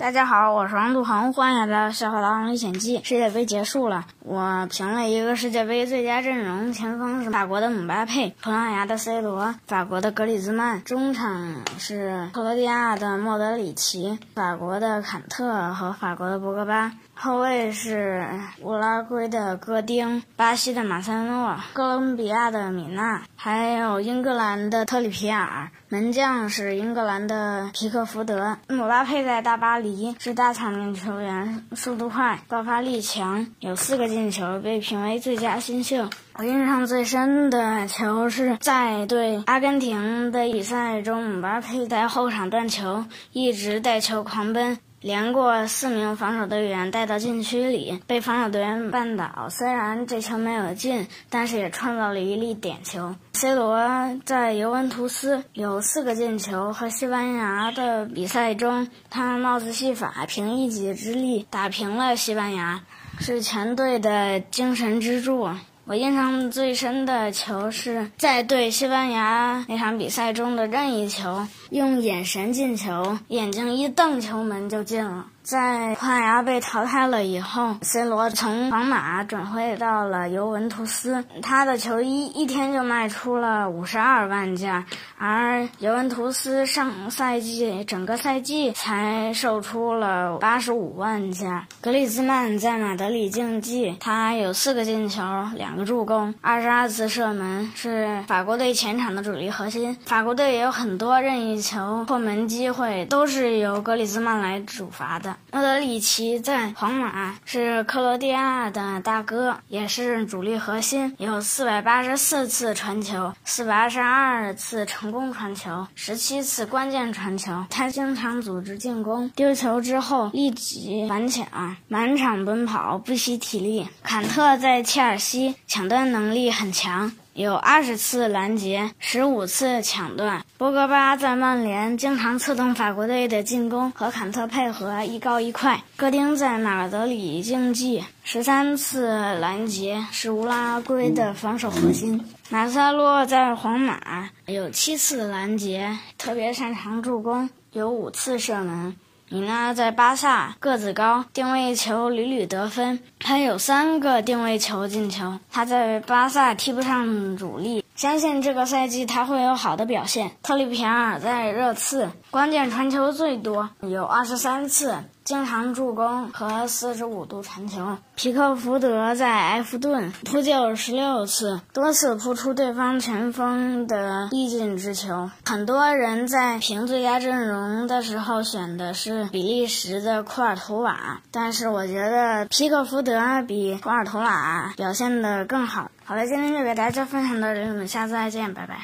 大家好，我是王杜恒，欢迎来到《笑话狼王历险记》。世界杯结束了，我评了一个世界杯最佳阵容：前锋是法国的姆巴佩，葡萄牙的 C 罗，法国的格里兹曼；中场是克罗地亚的莫德里奇，法国的坎特和法国的博格巴；后卫是乌拉圭的戈丁，巴西的马塞诺，哥伦比亚的米纳，还有英格兰的特里皮尔。门将是英格兰的皮克福德。姆巴佩在大巴黎是大场面球员，速度快，爆发力强，有四个进球，被评为最佳新秀。我印象最深的球是在对阿根廷的比赛中，姆巴佩在后场断球，一直带球狂奔。连过四名防守队员带到禁区里，被防守队员绊倒。虽然这球没有进，但是也创造了一粒点球。C 罗在尤文图斯有四个进球，和西班牙的比赛中，他帽子戏法，凭一己之力打平了西班牙，是全队的精神支柱。我印象最深的球是在对西班牙那场比赛中的任意球，用眼神进球，眼睛一瞪，球门就进了。在葡萄牙被淘汰了以后，C 罗从皇马转会到了尤文图斯，他的球衣一天就卖出了五十二万件，而尤文图斯上赛季整个赛季才售出了八十五万件。格里兹曼在马德里竞技，他有四个进球，两个助攻，二十二次射门，是法国队前场的主力核心。法国队也有很多任意球破门机会，都是由格里兹曼来主罚的。莫德里奇在皇马是克罗地亚的大哥，也是主力核心，有四百八十四次传球，四百二十二次成功传球，十七次关键传球。他经常组织进攻，丢球之后立即反抢，满场奔跑，不惜体力。坎特在切尔西抢断能力很强。有二十次拦截，十五次抢断。博格巴在曼联经常策动法国队的进攻，和坎特配合一高一快。戈丁在马德里竞技，十三次拦截，是乌拉圭的防守核心。马塞洛在皇马有七次拦截，特别擅长助攻，有五次射门。米纳在巴萨个子高，定位球屡屡得分，他有三个定位球进球。他在巴萨踢不上主力，相信这个赛季他会有好的表现。特里皮尔在热刺关键传球最多，有二十三次。经常助攻和四十五度传球。皮克福德在埃弗顿扑救十六次，多次扑出对方前锋的必进之球。很多人在评最佳阵容的时候选的是比利时的库尔图瓦，但是我觉得皮克福德比库尔图瓦表现的更好。好了，今天就给大家分享到这里，我们下次再见，拜拜。